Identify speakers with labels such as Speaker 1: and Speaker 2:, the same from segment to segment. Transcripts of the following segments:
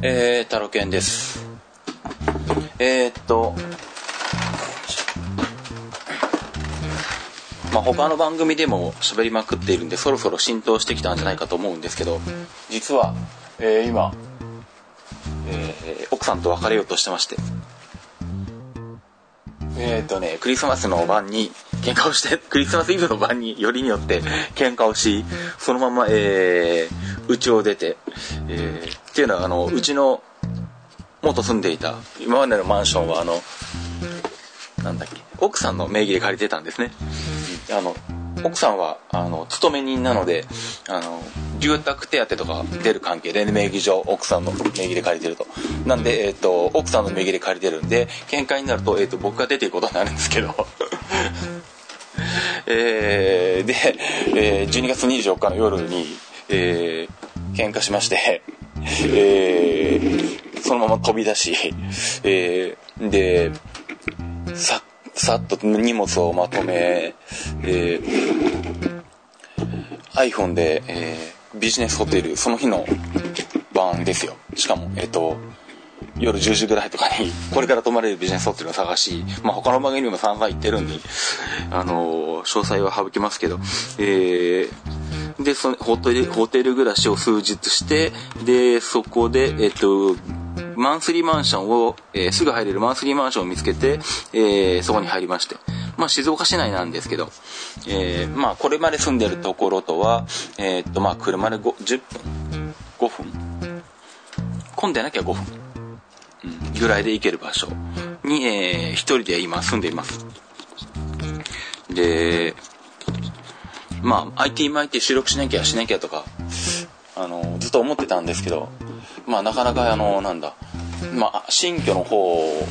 Speaker 1: えー、タロケンです。えー、っと、まあ、他の番組でも喋りまくっているんで、そろそろ浸透してきたんじゃないかと思うんですけど、実は、えー今、えー奥さんと別れようとしてまして、えー、っとね、クリスマスの晩に喧嘩をして、クリスマスイブの晩によりによって喧嘩をし、そのまま、えー、家を出て、えーっていうのは、あの、うちの元住んでいた、今までのマンションは、あの、なんだっけ、奥さんの名義で借りてたんですね。あの、奥さんは、あの、勤め人なので、あの、住宅手当とか出る関係で、名義上、奥さんの名義で借りてると。なんで、えっ、と、奥さんの名義で借りてるんで、喧嘩になると、えっ、と、僕が出ていくことになるんですけど、えー、で、えー12月24日の夜に、えー、喧嘩しまして、えー、そのまま飛び出し、えー、で、さ、さっと荷物をまとめ、えー、iPhone で、えービジネスホテル、その日の晩ですよ。しかも、えっ、と、夜10時ぐらいとかに、これから泊まれるビジネスホテルを探し、まあ他の番組にも散々行ってるんで、あのー詳細は省きますけど、えー、で、そのホテル、ホテル暮らしを数日して、で、そこで、えっ、と、マンスリーマンションを、えーすぐ入れるマンスリーマンションを見つけて、えーそこに入りまして。まあ静岡市内なんですけど、えーまあこれまで住んでるところとは、えっとまあ車で5 10分 ?5 分混んでなきゃ5分。うんぐらいで行ける場所に、えー一人で今住んでいます。で、まあ IT 巻いて収録しなきゃしなきゃとか、あの、ずっと思ってたんですけど、まあなかなかあの、なんだ、まあ新居の方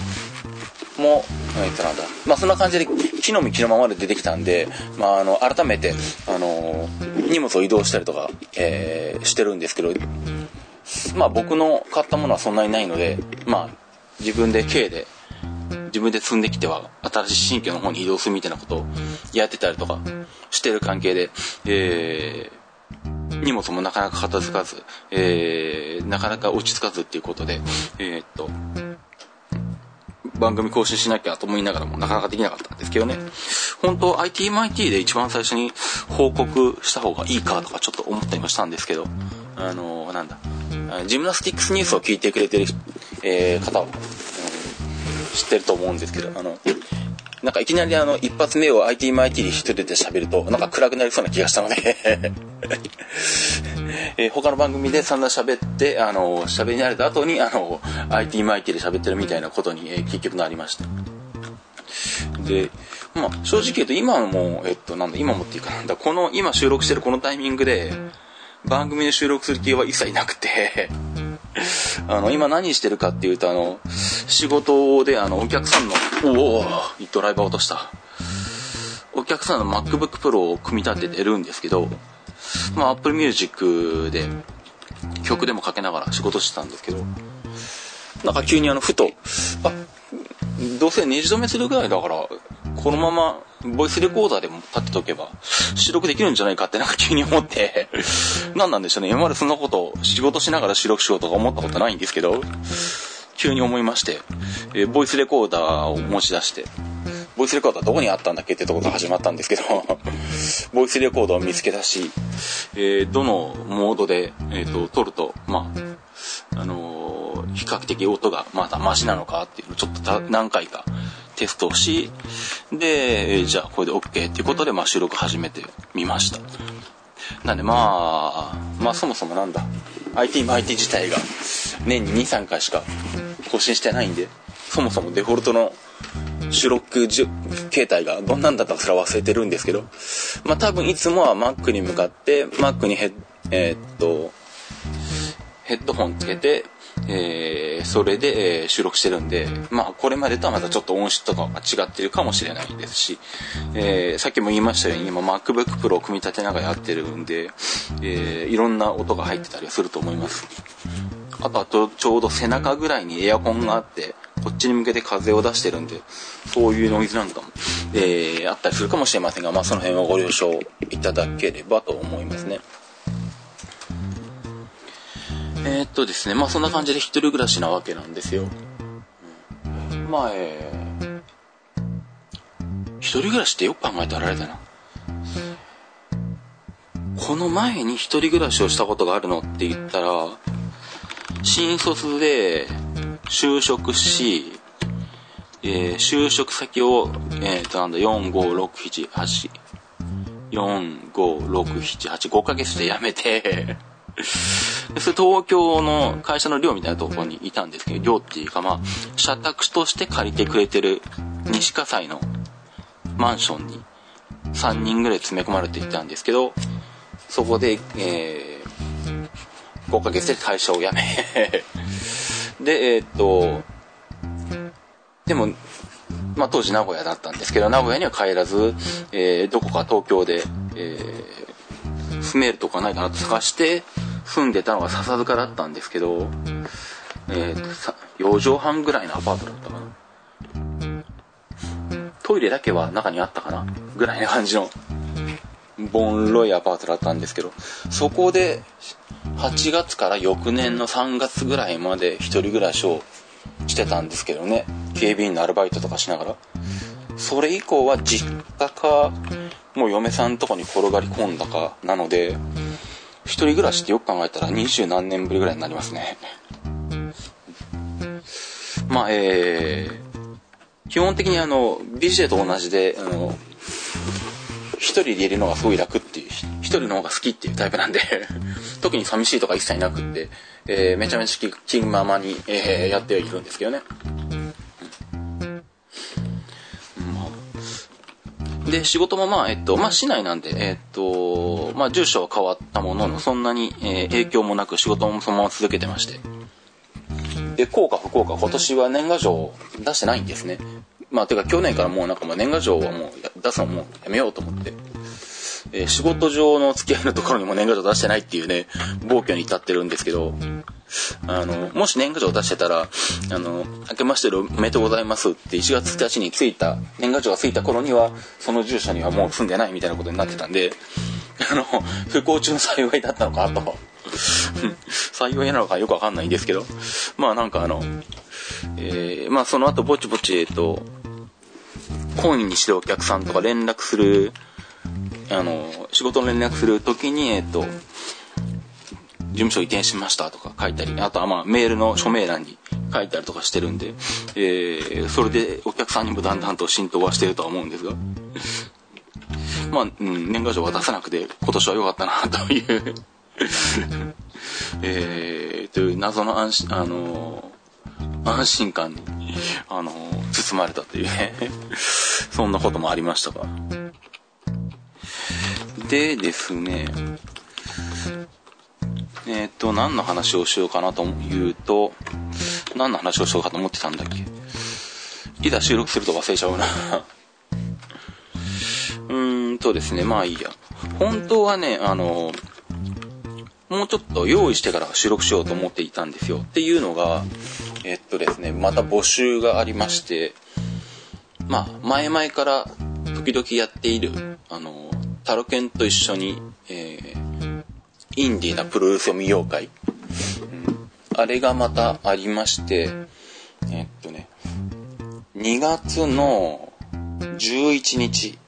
Speaker 1: も、えっとなんだ、まあそんな感じで木の実木のままで出てきたんで、まああの、改めて、あの、荷物を移動したりとか、えーしてるんですけど、まあ僕の買ったものはそんなにないので、まあ自分で軽で、自分で積んできては新しい新居の方に移動するみたいなことをやってたりとかしてる関係で、えー荷物もなかなか片付かず、えーなかなか落ち着かずっていうことで、えーっと、番組更新しなきゃと思いながらもなかなかできなかったんですけどね。本当 ITMIT で一番最初に報告した方がいいかとかちょっと思ったりもしたんですけど、あのーなんだ、ジムナスティックスニュースを聞いてくれてる、えー方、知ってると思うんですけど、あの、なんかいきなりあの一発目を ITMIT で一人で喋るとなんか暗くなりそうな気がしたので、えー他の番組で散々喋って、あの、喋り慣れた後に、あの、ITMIT で喋ってるみたいなことに、えー結局なりました。で、まあ、正直言うと今も、えっと、なんだ、今もっていうかなんだ、この、今収録してるこのタイミングで、番組で収録する気は一切なくて、あの、今何してるかっていうと、あの、仕事で、あの、お客さんの、おおドライバー落とした。お客さんの MacBook Pro を組み立ててるんですけど、まあ、Apple Music で曲でもかけながら仕事してたんですけど、なんか急にあの、ふと、あ、どうせネジ止めするぐらいだから、このままボイスレコーダーでも立ってとけば収録できるんじゃないかってなんか急に思って、何なんでしょうね。今までそんなこと仕事しながら収録しようとか思ったことないんですけど、急に思いまして、えーボイスレコーダーを持ち出して、ボイスレコーダーどこにあったんだっけってところから始まったんですけど、ボイスレコーダーを見つけ出し、えーどのモードで、えーと撮ると、まあ、あのー比較的音がまだマシなのかっていうのをちょっとた何回かテストをし、で、えーじゃあこれで OK っていうことで、まあ、収録始めてみました。なんでまあ、まあそもそもなんだ、IT も IT 自体が年に2、3回しか更新してないんで、そもそもデフォルトの収録形態がどんなんだったかすら忘れてるんですけど、まあ多分いつもは Mac に向かって Mac にヘッ、えーっと、ヘッドホンつけて、えーそれで、え収録してるんで、まあこれまでとはまたちょっと音質とかが違ってるかもしれないですし、えーさっきも言いましたように今 MacBook Pro を組み立てながらやってるんで、えーいろんな音が入ってたりすると思います。あとはとちょうど背中ぐらいにエアコンがあって、こっちに向けて風を出してるんで、そういうノイズなんかも、えーあったりするかもしれませんが、まあその辺はご了承いただければと思いますね。えー、っとですね、まあそんな感じで一人暮らしなわけなんですよ。うん、まあ、えー、一人暮らしってよく考えたられだな。この前に一人暮らしをしたことがあるのって言ったら、新卒で就職し、えー、就職先を、えー、と、なんだ、4、5、6、7、8、4、5、6、7、8、5ヶ月で辞めて それ東京の会社の寮みたいなところにいたんですけど、寮っていうかまあ、社宅として借りてくれてる西葛西のマンションに3人ぐらい詰め込まれていたんですけど、そこで、えー、5ヶ月で会社を辞め で、えー、っと、でも、まあ当時名古屋だったんですけど、名古屋には帰らず、えー、どこか東京で、えー、住めるとこはないかなと探して、住んでたのが笹塚だったんですけど、えー、と、4畳半ぐらいのアパートだったかな。トイレだけは中にあったかな？ぐらいな感じの、ボンロイアパートだったんですけど、そこで、8月から翌年の3月ぐらいまで一人暮らしをしてたんですけどね。警備員のアルバイトとかしながら。それ以降は実家か、もう嫁さんとこに転がり込んだかなので、一人暮らしってよく考えたら二十何年ぶりぐらいになりますね。まあ、えー、基本的にあの、BJ と同じで、あの、一人でいるのがすごい楽っていう、一人の方が好きっていうタイプなんで 特に寂しいとか一切なくって、えー、めちゃめちゃ気ままに、えー、やってはいるんですけどね。で、仕事もまあ、えっと、まあ、市内なんで、えっと、まあ、住所は変わったものの、そんなに、えー、影響もなく仕事もそのまま続けてまして。で、効果不効果、今年は年賀状出してないんですね。まあ、てか去年からもうなんかもう年賀状はもう出すのもうやめようと思って。えー、仕事上の付き合いのところにも年賀状出してないっていうね、暴挙に至ってるんですけど、あの、もし年賀状出してたら、あの、明けましておめでとうございますって1月1日についた、年賀状がついた頃には、その住所にはもう住んでないみたいなことになってたんで、あの、不幸中の幸いだったのかと。幸いなのかよくわかんないんですけど、まあなんかあの、えー、まあその後ぼちぼち、えっと、懇意にしてお客さんとか連絡する、あの、仕事の連絡するときに、えっと、事務所移転しましたとか書いたり、あとはまあメールの署名欄に書いたりとかしてるんで、えー、それでお客さんにもだんだんと浸透はしてるとは思うんですが、まあ、うん、年賀状は出さなくて今年は良かったなという。えー、という謎の安心、あの安心感に、あの包まれたという。ね そんなこともありましたが。でですね、えっ、と、何の話をしようかなというと、何の話をしようかと思ってたんだっけ？いざ収録すると忘れちゃうな うーんとですね、まあいいや。本当はね、あの、もうちょっと用意してから収録しようと思っていたんですよ。っていうのが、えっとですね、また募集がありまして、まあ、前々から時々やっている、あの、タロケンと一緒に、えー、インディーなプロレスを見よう会。あれがまたありまして、えっとね、2月の11日、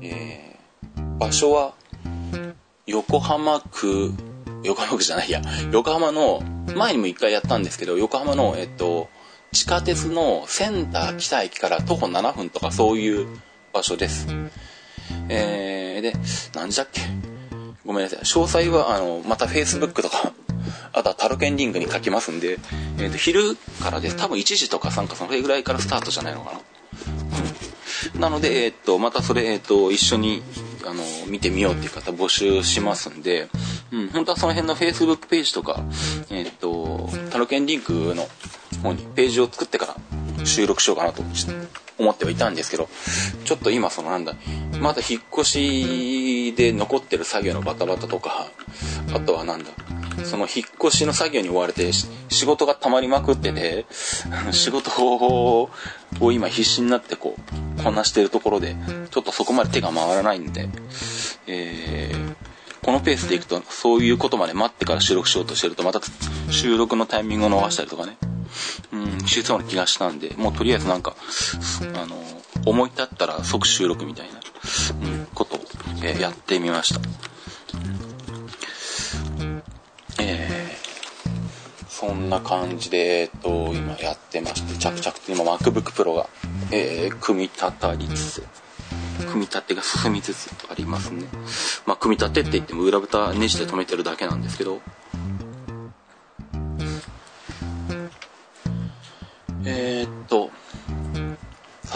Speaker 1: えー、場所は横浜区横浜区じゃないや、横浜の、前にも一回やったんですけど、横浜の、えっと、地下鉄のセンター北駅から徒歩7分とかそういう場所です。えー、で、何時だっけ？ごめんなさい。詳細は、あの、また Facebook とか、あとはタロケンリングに書きますんで、えっ、ー、と、昼からです。多分1時とか3かそのぐらいからスタートじゃないのかな。なので、えっ、ー、と、またそれ、えっ、ー、と、一緒にあの、見てみようっていう方募集しますんで、うん、本当はその辺の Facebook ページとか、えっ、と、タロケンリンクの方にページを作ってから収録しようかなと思ってはいたんですけど、ちょっと今そのなんだ、まだ引っ越しで残ってる作業のバタバタとか、あとはなんだ、その引っ越しの作業に追われて仕事が溜まりまくってて、仕事を今必死になってこう、こなしてるところで、ちょっとそこまで手が回らないんで、えー、このペースでいくとそういうことまで待ってから収録しようとしてるとまた収録のタイミングを逃したりとかね。うんしそうな気がしたんでもうとりあえずなんかあの思い立ったら即収録みたいな、うん、ことを、えー、やってみました、えー、そんな感じで、えっと、今やってまして着々と今 MacBook Pro が、えー、組み立たりつつ組み立てが進みつつありますね。まあ、組み立てって言っても裏蓋ネジで止めてるだけなんですけど。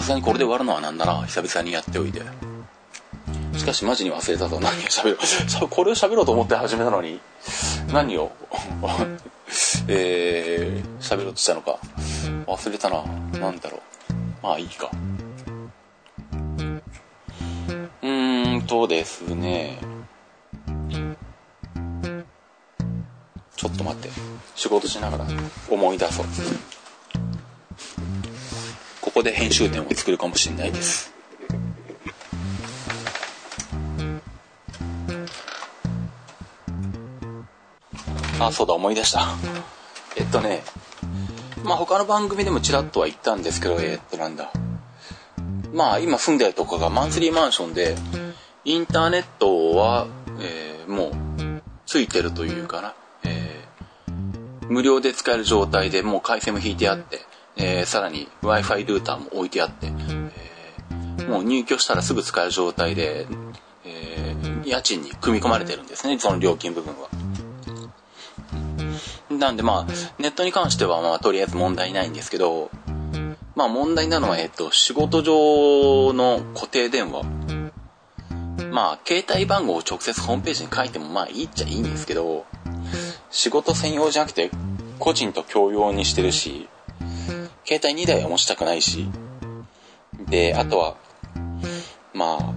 Speaker 1: さすがにこれで終わるのはなんだな、久々にやっておいて。しかしマジに忘れたぞ。何を喋ろう。これを喋ろうと思って始めたのに、何を、えー、喋ろうとしたのか。忘れたな。なんだろう。まあいいか。うんとですね、ちょっと待って。仕事しながら思い出そう。こで編集点を作るかもしれないです。あ、そうだ、思い出した。えっとね、まあ他の番組でもちらっとは言ったんですけど、えっとなんだ。まあ今住んでるとこがマンスリーマンションで、インターネットは、えー、もうついてるというかな、えー、無料で使える状態でもう回線も引いてあって、えー、さらに Wi-Fi ルーターも置いてあって、えもう入居したらすぐ使える状態で、え家賃に組み込まれてるんですね、その料金部分は。なんでまあ、ネットに関してはまあとりあえず問題ないんですけど、まあ問題なのは、えっと、仕事上の固定電話まあ、携帯番号を直接ホームページに書いてもまあいいっちゃいいんですけど、仕事専用じゃなくて個人と共用にしてるし、携帯2台は持ちたくないし、で、あとは、まあ、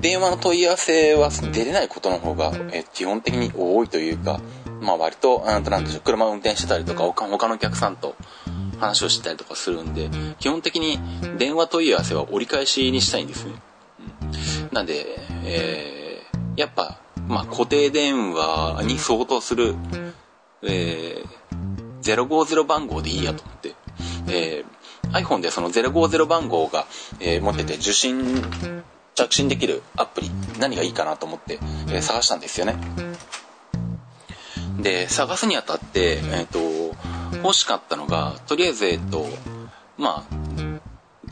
Speaker 1: 電話の問い合わせは出れないことの方が、え基本的に多いというか、まあ割と、なんとなんでしょう、車を運転してたりとか、他のお客さんと話をしてたりとかするんで、基本的に電話問い合わせは折り返しにしたいんですね。なんで、えー、やっぱ、まあ、固定電話に相当する、えー、050番号でいいやと思って、えー、iPhone でその050番号が、えー、持ってて受信、着信できるアプリ、何がいいかなと思って、えー、探したんですよね。で、探すにあたって、えっ、ー、と、欲しかったのが、とりあえず、えっ、ー、と、まあ、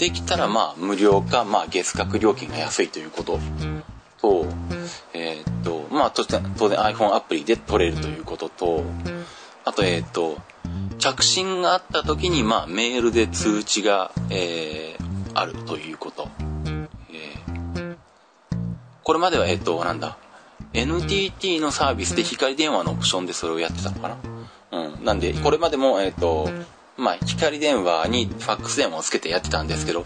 Speaker 1: できたらまあ無料か、まあ月額料金が安いということと、えー、っと、まあ当然 iPhone アプリで取れるということと、あとえー、っと、着信があった時にまあメールで通知が、えー、あるということ。えー、これまではえっと、なんだ、NTT のサービスで光電話のオプションでそれをやってたのかな？うん。なんで、これまでも、えっ、と、まあ、光電話にファックス電話をつけてやってたんですけど、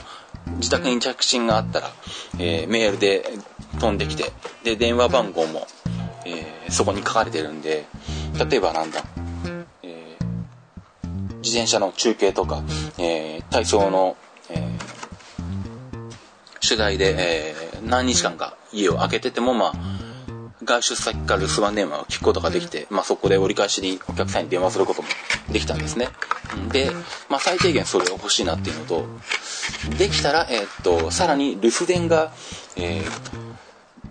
Speaker 1: 自宅に着信があったら、えー、メールで飛んできて、で、電話番号も、えー、そこに書かれてるんで、例えばなんだ、自転車の中継とか、え体操の、え取材で、え何日間か家を空けてても、まあ、外出先から留守番電話を聞くことができて、まあ、そこで折り返しにお客さんに電話することもできたんですね。で、まあ、最低限それが欲しいなっていうのと、できたら、えー、っと、さらに留守電が、えー、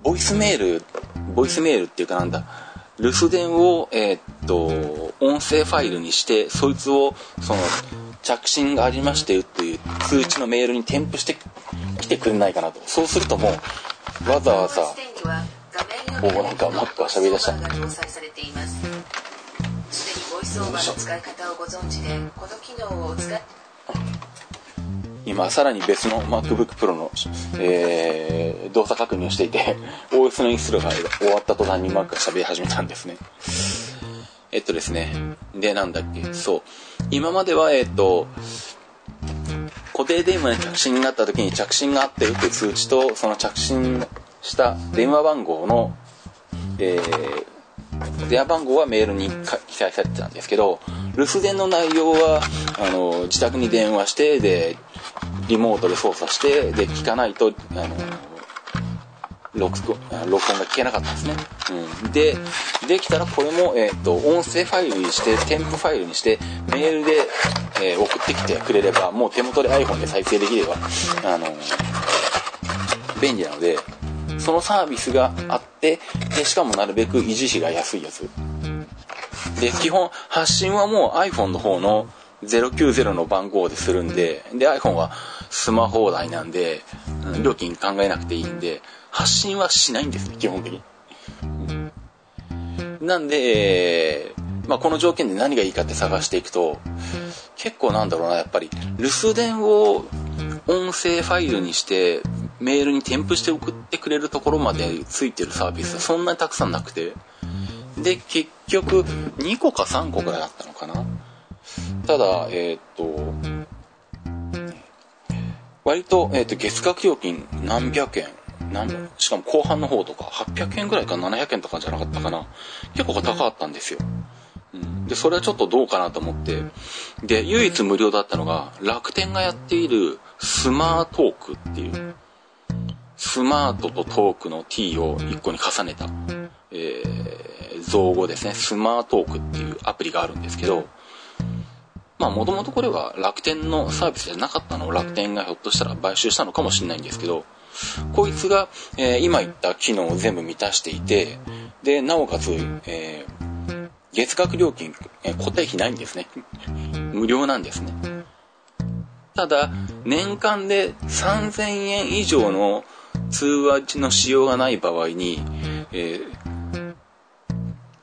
Speaker 1: ボイスメール、ボイスメールっていうかなんだ、留守電を、えー、っと、音声ファイルにして、そいつを、その、着信がありましてっていう通知のメールに添付してきてくれないかなと。そうするともう、わざわざ、おなんかマックが喋り出した。今さらに別の MacBook Pro の、えー、動作確認をしていて OS のインストールが終わった途端に Mac が喋り始めたんですねえっとですね。でなんだっけ。そう。今まではえっと固定電話に着信になった時に着信があってるって通知とその着信した電話番号のえー、電話番号はメールに記載されてたんですけど留守電の内容はあの自宅に電話してでリモートで操作してで聞かないとあの録録音が聞けなかったんですね。うん、で、できたらこれも、えっ、と、音声ファイルにして、添付ファイルにして、メールで、えー、送ってきてくれれば、もう手元で iPhone で再生できれば、あの便利なので、そのサービスがあって、で、しかもなるべく維持費が安いやつ。で、基本、発信はもう iPhone の方の090の番号でするんで、で、iPhone はスマホ代なんで、料金考えなくていいんで、発信はしないんですね、基本的に。なんで、えー、まあ、この条件で何がいいかって探していくと、結構なんだろうな、やっぱり、留守電を音声ファイルにして、メールに添付して送ってくれるところまでついてるサービスはそんなにたくさんなくて、で、結局、2個か3個ぐらいあったのかな。ただ、えっ、と、割と、えっ、と、月額料金何百円、何しかも後半の方とか、800円ぐらいか700円とかじゃなかったかな。結構高かったんですよ。うん、で、それはちょっとどうかなと思って。で、唯一無料だったのが、楽天がやっているスマートークっていう、スマートとトークの t を1個に重ねた、えー、造語ですね。スマートークっていうアプリがあるんですけど、まあもともとこれは楽天のサービスじゃなかったのを楽天がひょっとしたら買収したのかもしれないんですけど、こいつが、えー、今言った機能を全部満たしていて、で、なおかつ、えー、月額料金、え、固定費ないんですね。無料なんですね。ただ、年間で3000円以上の通話の使用がない場合に、えー、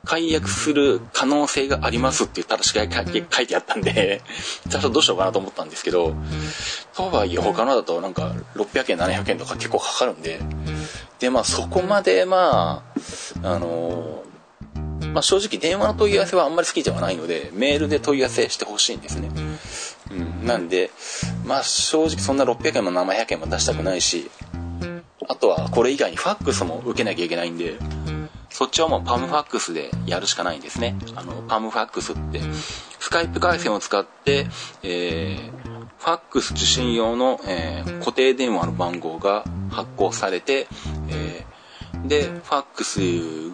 Speaker 1: 解約する可能性がありますって言ったらし書いてあったんで、ちょっとどうしようかなと思ったんですけど、とはいえ他のだとなんか600円、700円とか結構かかるんで、で、まあそこまでまあ、あのまあ正直電話の問い合わせはあんまり好きではないので、メールで問い合わせしてほしいんですね。うん、なんで、まあ正直そんな600円も700円も出したくないし、あとはこれ以外にファックスも受けなきゃいけないんで、そっちはもうパムファックスでやるしかないんですね。あの、パムファックスって、スカイプ回線を使って、えー、ファックス受信用の、えー、固定電話の番号が発行されて、えー、で、ファックス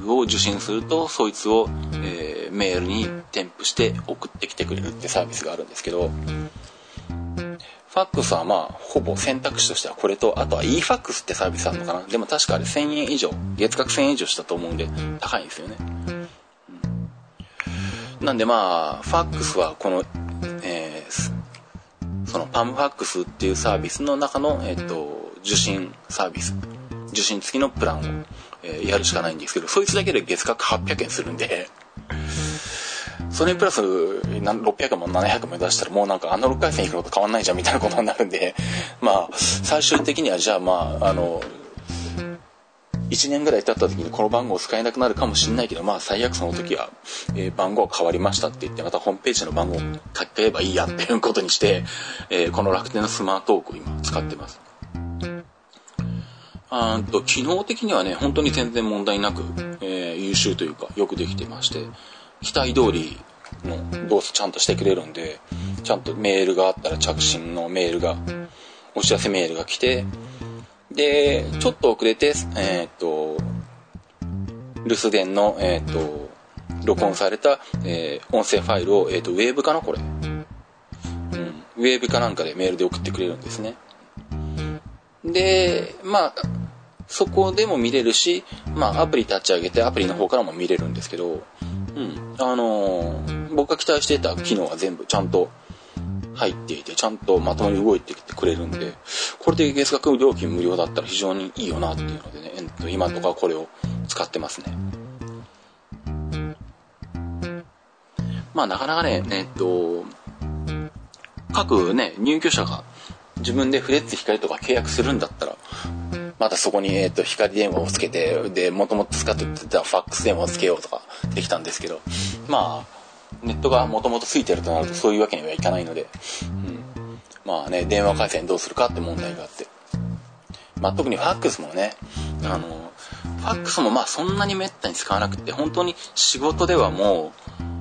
Speaker 1: を受信すると、そいつを、えー、メールに添付して送ってきてくれるってサービスがあるんですけど、ファックスはまあ、ほぼ選択肢としてはこれと、あとは eFax ってサービスあるのかな？でも確かあれ1000円以上、月額1000円以上したと思うんで、高いんですよね。うん、なんでまあ、ファックスはこの、そのパムファックスっていうサービスの中の、えっ、ー、と、受信サービス、受信付きのプランを、えー、やるしかないんですけど、そいつだけで月額800円するんで、それにプラス600も700も出したらもうなんかアナログ回線いくのと変わんないじゃんみたいなことになるんで、まあ、最終的にはじゃあまあ、あの、1年ぐらい経った時にこの番号使えなくなるかもしんないけど、まあ最悪その時は、えー、番号変わりましたって言ってまたホームページの番号書けばいいやっていうことにして、えー、この楽天のスマートークを今使ってます。あと、機能的にはね、本当に全然問題なく、えー、優秀というか、よくできてまして、期待通りの動作ちゃんとしてくれるんで、ちゃんとメールがあったら着信のメールが、お知らせメールが来て、で、ちょっと遅れて、えっ、と、留守電の、えっ、と、録音された、えー、音声ファイルを、えっ、と、ウェーブかなこれ。うん。ウェーブかなんかでメールで送ってくれるんですね。で、まあ、そこでも見れるし、まあ、アプリ立ち上げてアプリの方からも見れるんですけど、うん。あのー、僕が期待していた機能は全部ちゃんと入っていて、ちゃんとまともに動いてきてくれるんで、これで月額料金無料だったら非常にいいよなっていうのでね、えっと、今とかこれを使ってますね。まあなかなかね、えっと、各ね、入居者が自分でフレッツ光とか契約するんだったら、またそこに、えっ、ー、と、光電話をつけて、で、もともと使ってたファックス電話をつけようとかできたんですけど、まあ、ネットがもともとついてるとなるとそういうわけにはいかないので、うん。まあね、電話回線どうするかって問題があって。まあ特にファックスもね、あの、ファックスもまあそんなにめったに使わなくて、本当に仕事ではも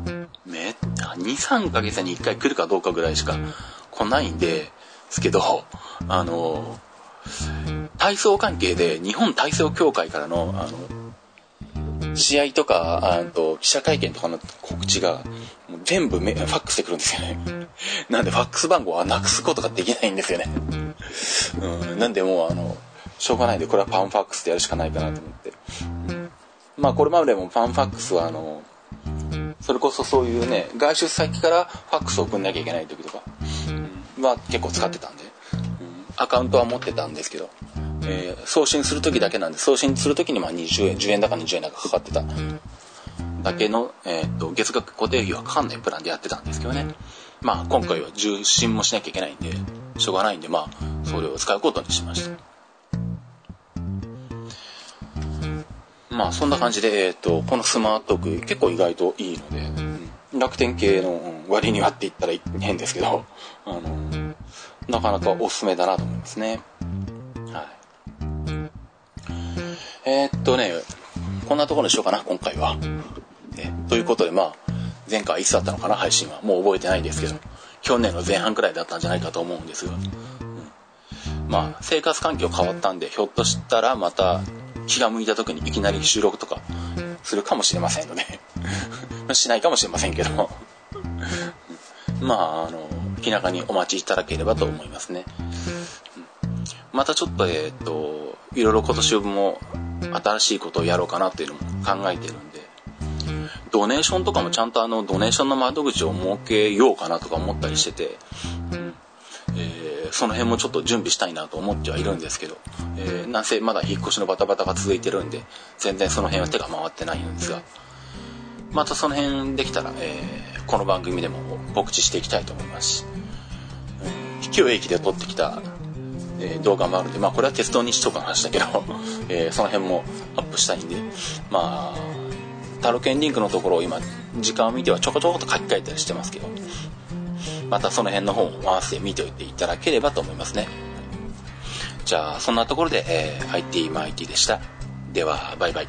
Speaker 1: う、め、2、3ヶ月に1回来るかどうかぐらいしか来ないんで、ですけど、あの、体操関係で日本体操協会からのあの試合とかあと記者会見とかの告知がもう全部ファックスでくるんですよね。なんでファックス番号はなくすことができないんですよね、うん、なんでもうあのしょうがないんでこれはパンファックスでやるしかないかなと思って、うん、まあこれまでもパンファックスはあのそれこそそういうね外出先からファックスを送んなきゃいけない時とかは結構使ってたんで、うん、アカウントは持ってたんですけど、えー、送信する時だけなんで送信する時にまあ20円10円だか20円だかかかってた。だけの、えーと、月額固定費はかかんないプランでやってたんですけどね。まあ今回は受信もしなきゃいけないんでしょうがないんでまあそれを使うことにしました。まあそんな感じで、え、ー、と、このスマートク結構意外といいので、楽天系の割にはって言ったら変ですけど、あの、なかなかおすすめだなと思いますね。えー、っとね、こんなところにしようかな、今回は。ね、ということで、まあ、前回いつだったのかな、配信は。もう覚えてないんですけど、去年の前半くらいだったんじゃないかと思うんですが、うん、まあ、生活環境変わったんで、ひょっとしたらまた気が向いた時にいきなり収録とかするかもしれませんので しないかもしれませんけど まあ、あの、気長にお待ちいただければと思いますね。またちょっと、えっ、と、いろいろ今年も新しいことをやろうかなっていうのも考えてるんで、ドネーションとかもちゃんとあの、ドネーションの窓口を設けようかなとか思ったりしてて、えー、その辺もちょっと準備したいなと思ってはいるんですけど、えー、なんせまだ引っ越しのバタバタが続いてるんで、全然その辺は手が回ってないんですが、またその辺できたら、えー、この番組でも告知していきたいと思いますし、秘境駅で撮ってきた、えー、動画もあるんで、まあこれは鉄道日とかの話だけど、えー、その辺もアップしたいんで、まあ、タロケンリンクのところを今、時間を見てはちょこちょこと書き換えたりしてますけど、またその辺の方を合わせて見ておいていただければと思いますね。じゃあ、そんなところで、えー、IT マイティでした。では、バイバイ。